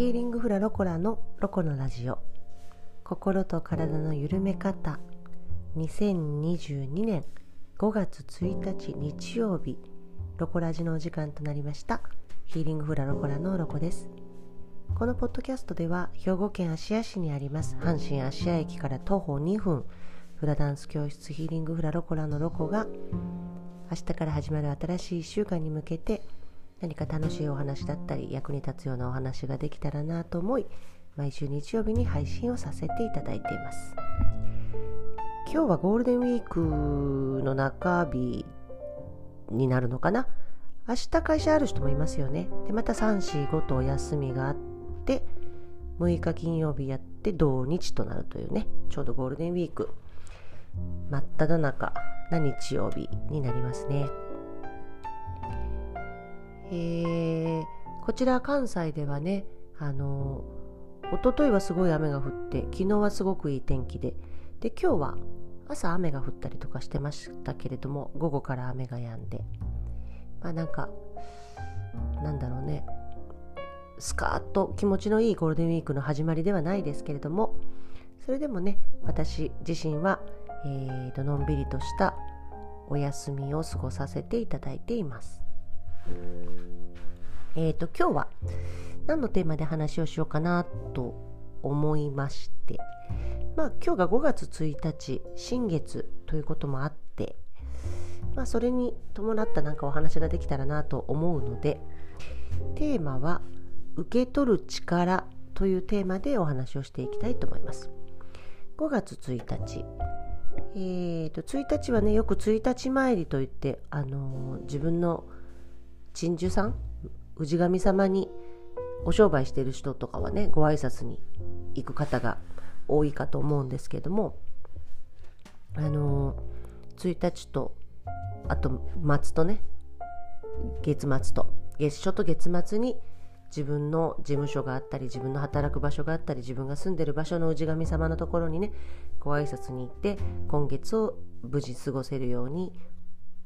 ヒーリングフラロコラのロコのラジオ。心と体の緩め方。2022年5月1日日曜日。ロコラジのお時間となりました。ヒーリングフラロコラのロコです。このポッドキャストでは兵庫県芦屋市にあります阪神芦屋駅から徒歩2分。フラダンス教室ヒーリングフラロコラのロコが明日から始まる新しい1週間に向けて何か楽しいお話だったり役に立つようなお話ができたらなと思い毎週日曜日に配信をさせていただいています。今日はゴールデンウィークの中日になるのかな？明日会社ある人もいますよね。でまた345とお休みがあって6日金曜日やって土日となるというねちょうどゴールデンウィーク。真っ只中な日曜日になりますね。えー、こちら関西ではね、あの一昨日はすごい雨が降って昨日はすごくいい天気でで今日は朝雨が降ったりとかしてましたけれども午後から雨が止んで。まあなんかなんだろうね。スカーッと気持ちのいいゴールデンウィークの始まりではないですけれどもそれでもね私自身はえーと、のんびりとしたお休みを過ごさせていただいています。えーと、今日は何のテーマで話をしようかなと思いまして、まあ、今日が5月1日新月ということもあって、まあ、それに伴ったなんかお話ができたらなと思うのでテーマは「受け取る力」というテーマでお話をしていきたいと思います。5月1日。えーと、1日はねよく1日参りといって、あのー、自分の鎮守さん氏神様にお商売してる人とかはねご挨拶に行く方が多いかと思うんですけどもあの、1日とあと末とね月末と月初と月末に自分の事務所があったり自分の働く場所があったり自分が住んでる場所の氏神様のところにねご挨拶に行って今月を無事過ごせるように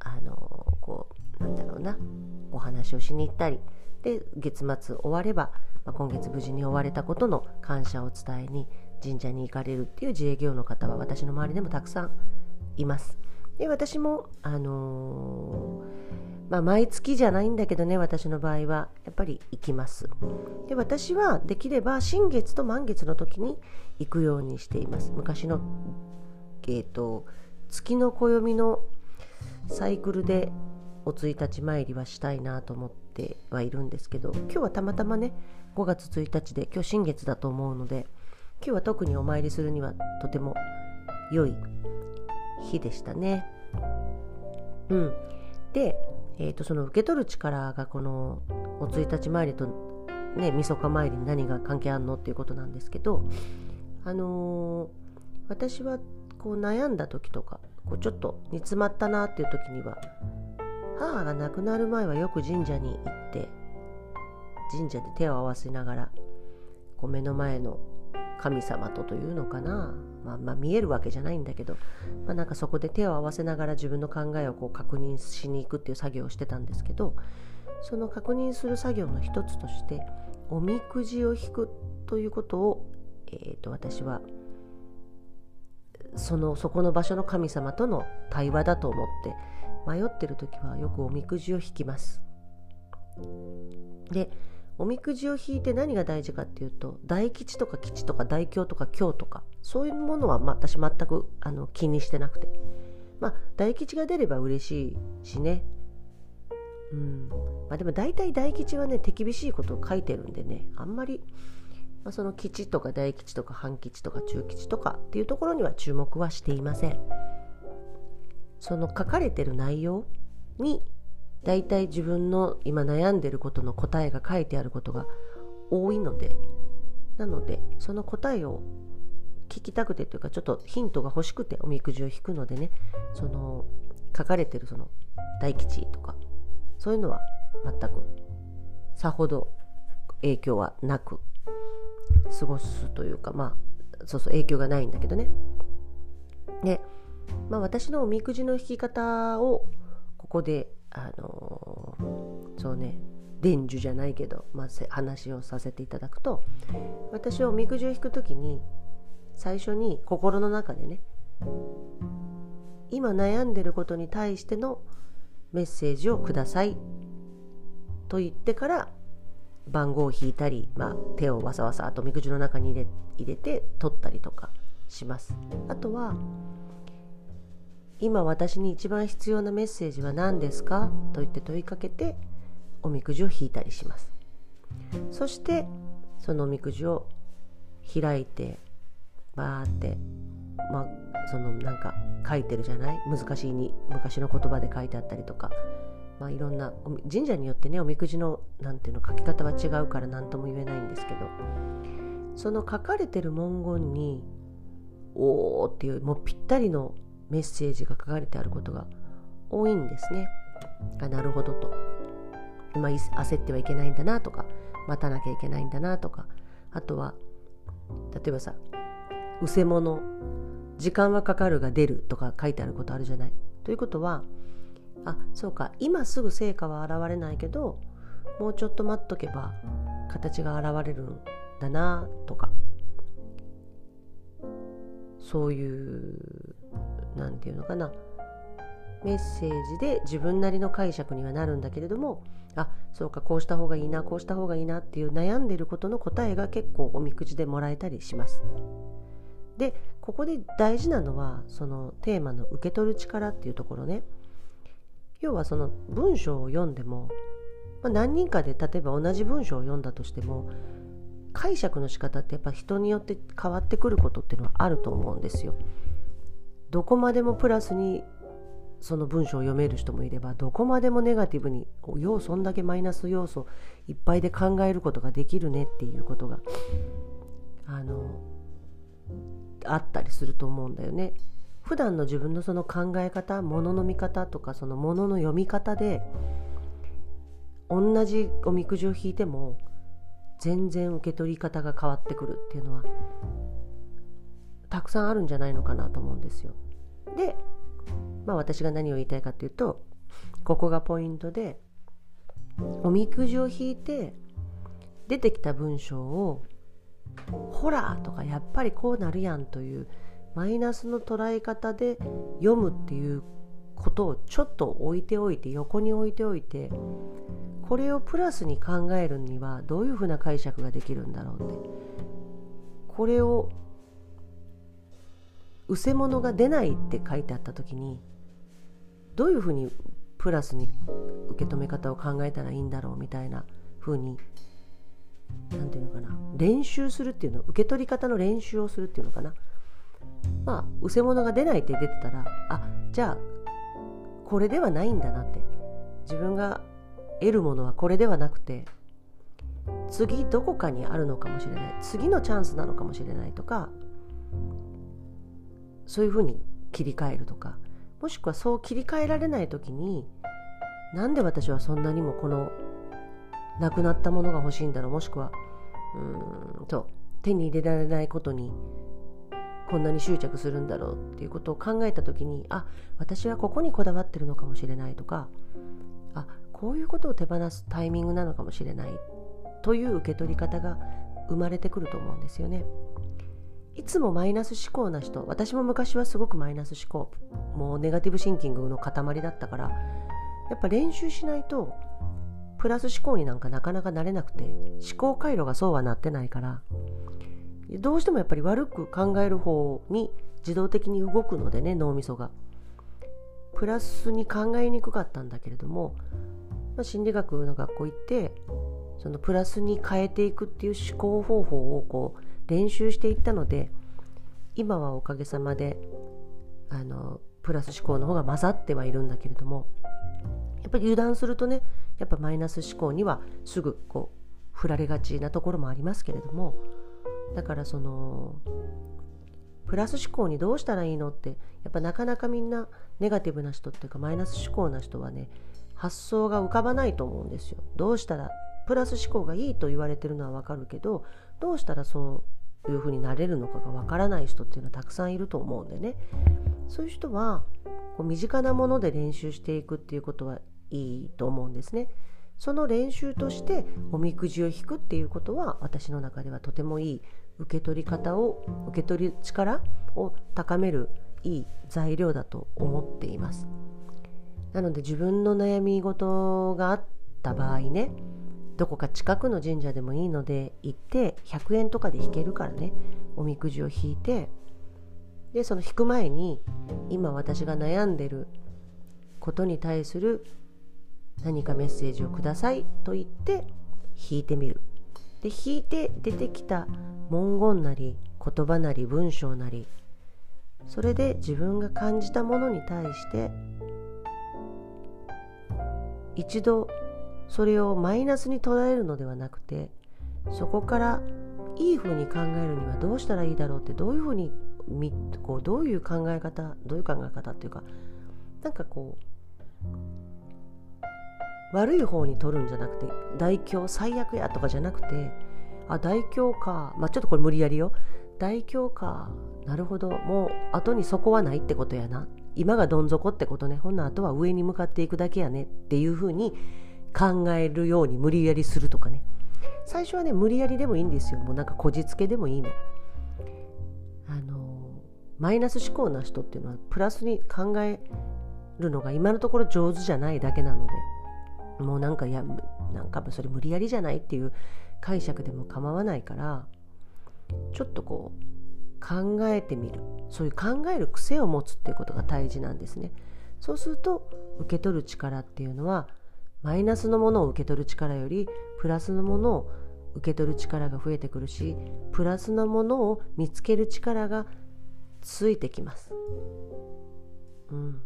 あのこうなんだろうな。お話をしに行ったり。で月末終われば、まあ、今月無事に終われたことの感謝を伝えに神社に行かれるっていう自営業の方は私の周りでもたくさんいます。で私も、あのーまあ、毎月じゃないんだけどね私の場合はやっぱり行きます。で私はできれば新月と満月の時に行くようにしています。昔の、えーと、月の暦のサイクルでお1日参りはしたいなと思ってはいるんですけど今日はたまたまね5月1日で今日新月だと思うので今日は特にお参りするにはとても良い日でしたね。うん、でえーと、その受け取る力がこのお1日参りとねみそか参りに何が関係あるのっていうことなんですけどあのー、私はこう悩んだ時とかこうちょっと煮詰まったなっていう時には母が亡くなる前はよく神社に行って神社で手を合わせながらこう目の前の神様とというのかな、まあ、まあ、見えるわけじゃないんだけど、まあ、なんかそこで手を合わせながら自分の考えをこう確認しに行くっていう作業をしてたんですけどその確認する作業の一つとしておみくじを引くということを、えー、と私はそのそこの場所の神様との対話だと思って迷ってる時はよくおみくじを引きます。でおみくじを引いて何が大事かっていうと大吉とか吉とか大凶とか凶とかそういうものは私全くあの気にしてなくて。まあ大吉が出れば嬉しいしね。うん。まあでも大体大吉はね手厳しいことを書いてるんでねあんまり、まあ、その吉とか大吉とか半吉とか中吉とかっていうところには注目はしていません。その書かれてる内容に大体自分の今悩んでることの答えが書いてあることが多いのでなのでその答えを聞きたくてというかちょっとヒントが欲しくておみくじを引くのでねその書かれてるその大吉とかそういうのは全くさほど影響はなく過ごすというかまあそうそう影響がないんだけどね。でまあ私のおみくじの引き方をここであのー、そうね伝授じゃないけど、まあ、話をさせていただくと私はおみくじを引く時に最初に心の中でね今悩んでることに対してのメッセージをくださいと言ってから番号を引いたり、まあ、手をわさわさとみくじの中に入れ入れて取ったりとかします。あとは今私に一番必要なメッセージは何ですか？と言って問いかけておみくじを引いたりします。そしてそのおみくじを開いてバーってまあそのなんか書いてるじゃない？難しいに昔の言葉で書いてあったりとか。まあ、いろんな神社によってねおみくじのなんていうの書き方は違うから何とも言えないんですけど。その書かれてる文言に「おー」っていうもうぴったりのメッセージが書かれてあることが多いんですね。あなるほどと。今焦ってはいけないんだなとか待たなきゃいけないんだなとかあとは例えばさ「うせ者」「時間はかかるが出る」とか書いてあることあるじゃない。ということはあそうか今すぐ成果は現れないけどもうちょっと待っとけば形が現れるんだなとかそういう何て言うのかなメッセージで自分なりの解釈にはなるんだけれどもあそうかこうした方がいいなこうした方がいいなっていう悩んでることの答えが結構おみくじでもらえたりします。でここで大事なのはそのテーマの受け取る力っていうところね。要はその文章を読んでも、まあ、何人かで例えば同じ文章を読んだとしても解釈の仕方ってやっぱ人によって変わってくることっていうのはあると思うんですよ。どこまでもプラスにその文章を読める人もいればどこまでもネガティブにようそんだけマイナス要素いっぱいで考えることができるねっていうことがあのあったりすると思うんだよね。普段の自分のその考え方ものの見方とかそのものの読み方で同じおみくじを引いても全然受け取り方が変わってくるっていうのはたくさんあるんじゃないのかなと思うんですよ。で、まあ、私が何を言いたいかっていうとここがポイントでおみくじを引いて出てきた文章を「ほら!」とか「やっぱりこうなるやん」というマイナスの捉え方で読むっていうことをちょっと置いておいて横に置いておいてこれをプラスに考えるにはどういうふうな解釈ができるんだろうってこれを「うせ者が出ない」って書いてあった時にどういうふうにプラスに受け止め方を考えたらいいんだろうみたいなふうに何て言うのかな練習するっていうの受け取り方の練習をするっていうのかな。まあうせ者が出ないって出てたらあじゃあこれではないんだなって。自分が得るものはこれではなくて次どこかにあるのかもしれない。次のチャンスなのかもしれないとかそういうふうに切り替えるとかもしくはそう切り替えられない時になんで私はそんなにもこのなくなったものが欲しいんだろうもしくはうんと手に入れられないことにこんなに執着するんだろうっていうことを考えた時にあ私はここにこだわってるのかもしれないとかあこういうことを手放すタイミングなのかもしれないという受け取り方が生まれてくると思うんですよね。いつもマイナス思考な人私も昔はすごくマイナス思考もうネガティブシンキングの塊だったからやっぱ練習しないとプラス思考になんかなかなかなれなくて思考回路がそうはなってないからどうしてもやっぱり悪く考える方に自動的に動くのでね脳みそが。プラスに考えにくかったんだけれども、まあ、心理学の学校行ってそのプラスに変えていくっていう思考方法をこう練習していったので今はおかげさまであのプラス思考の方が混ざってはいるんだけれどもやっぱり油断するとねやっぱマイナス思考にはすぐこう振られがちなところもありますけれどもだからそのプラス思考にどうしたらいいのってやっぱなかなかみんなネガティブな人っていうかマイナス思考な人はね発想が浮かばないと思うんですよ。どうしたらプラス思考がいいと言われてるのはわかるけどどうしたらそういうふうになれるのかがわからない人っていうのはたくさんいると思うんでねそういう人はこう身近なもので練習していくっていうことはいいと思うんですね。その練習としておみくじを引くっていうことは私の中ではとてもいい受け取り方を受け取り力を高めるいい材料だと思っていますなので自分の悩み事があった場合ねどこか近くの神社でもいいので行って100円とかで引けるからね。おみくじを引いてでその引く前に今私が悩んでることに対する何かメッセージをくださいと言って引いてみる。で引いて出てきた文言なり言葉なり文章なりそれで自分が感じたものに対して一度それをマイナスに捉えるのではなくてそこからいいふうに考えるにはどうしたらいいだろうってどういうふうにこうどういう考え方どういう考え方っていうかなんかこう悪い方に取るんじゃなくて大凶最悪やとかじゃなくてあ大凶かまあちょっとこれ無理やりよ。大凶かなるほどもう後に底はないってことやな。今がどん底ってことね。ほんな後は上に向かっていくだけやねっていうふうに考えるように無理やりするとかね。最初はね無理やりでもいいんですよ。もうなんかこじつけでもいいの。あのマイナス思考な人っていうのはプラスに考えるのが今のところ上手じゃないだけなのでもうなんかいやなんかそれ無理やりじゃないっていう解釈でも構わないからちょっとこう考えてみる。そういう考える癖を持つっていうことが大事なんですね。そうすると受け取る力っていうのはマイナスのものを受け取る力よりプラスのものを受け取る力が増えてくるしプラスのものを見つける力がついてきます、うん、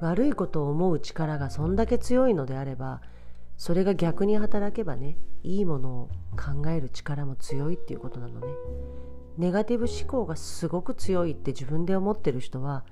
悪いことを思う力がそんだけ強いのであればそれが逆に働けばねいいものを考える力も強いっていうことなのね。ネガティブ思考がすごく強いって自分で思ってる人は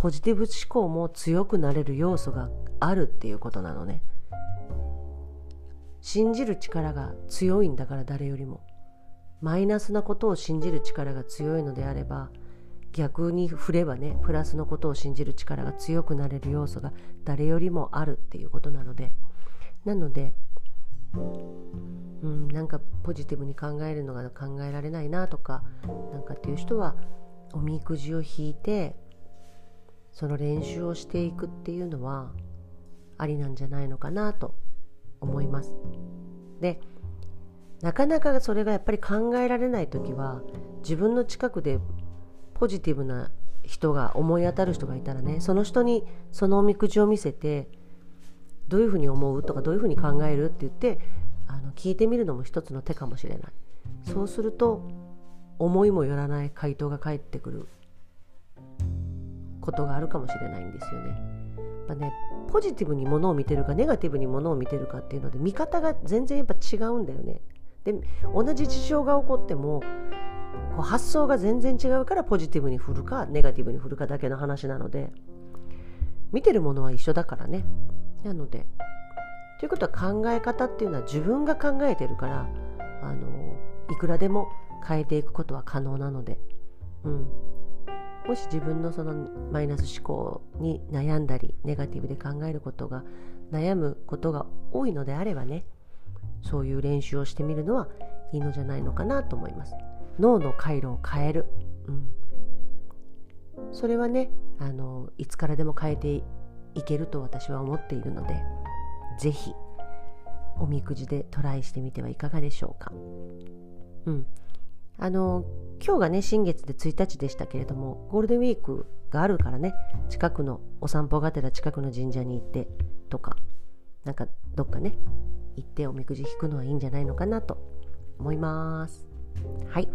ポジティブ思考も強くなれる要素があるっていうことなのね。信じる力が強いんだから誰よりも。マイナスなことを信じる力が強いのであれば逆に振ればねプラスのことを信じる力が強くなれる要素が誰よりもあるっていうことなので。なのでうん、なんかポジティブに考えるのが考えられないなとかなんかっていう人はおみくじを引いてその練習をしていくっていうのはありなんじゃないのかなと思います。でなかなかそれがやっぱり考えられない時は自分の近くでポジティブな人が思い当たる人がいたらねその人にそのおみくじを見せてどういうふうに思うとかどういうふうに考えるって言ってあの聞いてみるのも一つの手かもしれないそうすると思いもよらない回答が返ってくることがあるかもしれないんですよね。やっぱねポジティブにものを見てるかネガティブにものを見てるかっていうので見方が全然やっぱ違うんだよね。で同じ事象が起こってもこう発想が全然違うからポジティブに振るかネガティブに振るかだけの話なので見てるものは一緒だからねなのでということは考え方っていうのは自分が考えてるからあのいくらでも変えていくことは可能なので、うん、もし自分のそのマイナス思考に悩んだりネガティブで考えることが悩むことが多いのであればねそういう練習をしてみるのはいいのじゃないのかなと思います。脳の回路を変える、うん、それはねあのいつからでも変えていけると私は思っているので是非おみくじでトライしてみてはいかがでしょうか。うん、あの今日がね新月で1日でしたけれどもゴールデンウィークがあるからね近くのお散歩がてら近くの神社に行ってとかなんかどっかね行っておみくじ引くのはいいんじゃないのかなと思います。はい。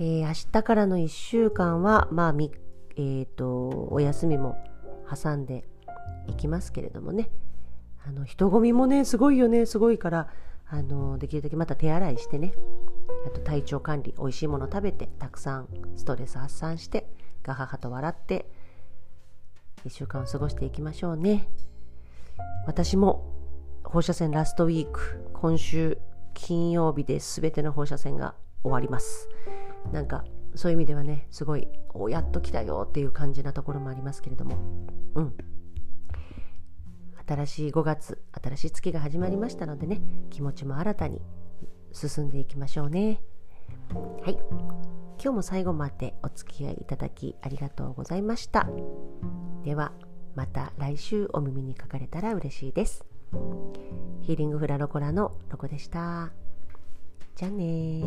えー、明日からの1週間はまあみえーと、お休みも挟んでいきますけれどもねあの人混みもねすごいよねすごいからあのできるだけまた手洗いしてね。あと体調管理おいしいもの食べてたくさんストレス発散してガハハと笑って1週間を過ごしていきましょうね。私も放射線ラストウィーク今週金曜日で全ての放射線が終わります。なんかそういう意味ではねすごいおやっと来たよっていう感じなところもありますけれども。うん。新しい5月新しい月が始まりましたのでね気持ちも新たに進んでいきましょうね。はい。今日も最後までお付き合いいただきありがとうございました。ではまた来週お耳にかかれたら嬉しいです。ヒーリングフラロコラのロコでした。じゃあね